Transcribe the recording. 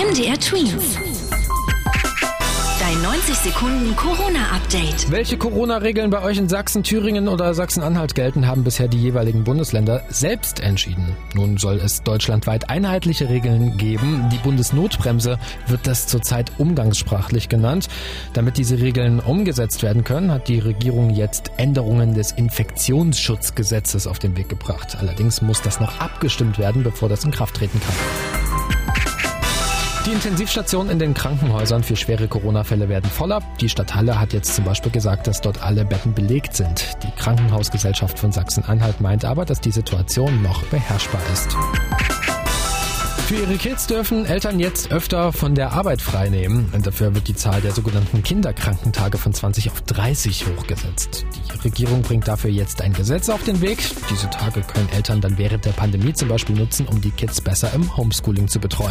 MDR Twins. Dein 90 Sekunden Corona-Update. Welche Corona-Regeln bei euch in Sachsen, Thüringen oder Sachsen-Anhalt gelten, haben bisher die jeweiligen Bundesländer selbst entschieden. Nun soll es deutschlandweit einheitliche Regeln geben. Die Bundesnotbremse wird das zurzeit umgangssprachlich genannt. Damit diese Regeln umgesetzt werden können, hat die Regierung jetzt Änderungen des Infektionsschutzgesetzes auf den Weg gebracht. Allerdings muss das noch abgestimmt werden, bevor das in Kraft treten kann. Die Intensivstationen in den Krankenhäusern für schwere Corona-Fälle werden voller. Die Stadt Halle hat jetzt zum Beispiel gesagt, dass dort alle Betten belegt sind. Die Krankenhausgesellschaft von Sachsen-Anhalt meint aber, dass die Situation noch beherrschbar ist. Für ihre Kids dürfen Eltern jetzt öfter von der Arbeit freinehmen. Dafür wird die Zahl der sogenannten Kinderkrankentage von 20 auf 30 hochgesetzt. Die Regierung bringt dafür jetzt ein Gesetz auf den Weg. Diese Tage können Eltern dann während der Pandemie zum Beispiel nutzen, um die Kids besser im Homeschooling zu betreuen.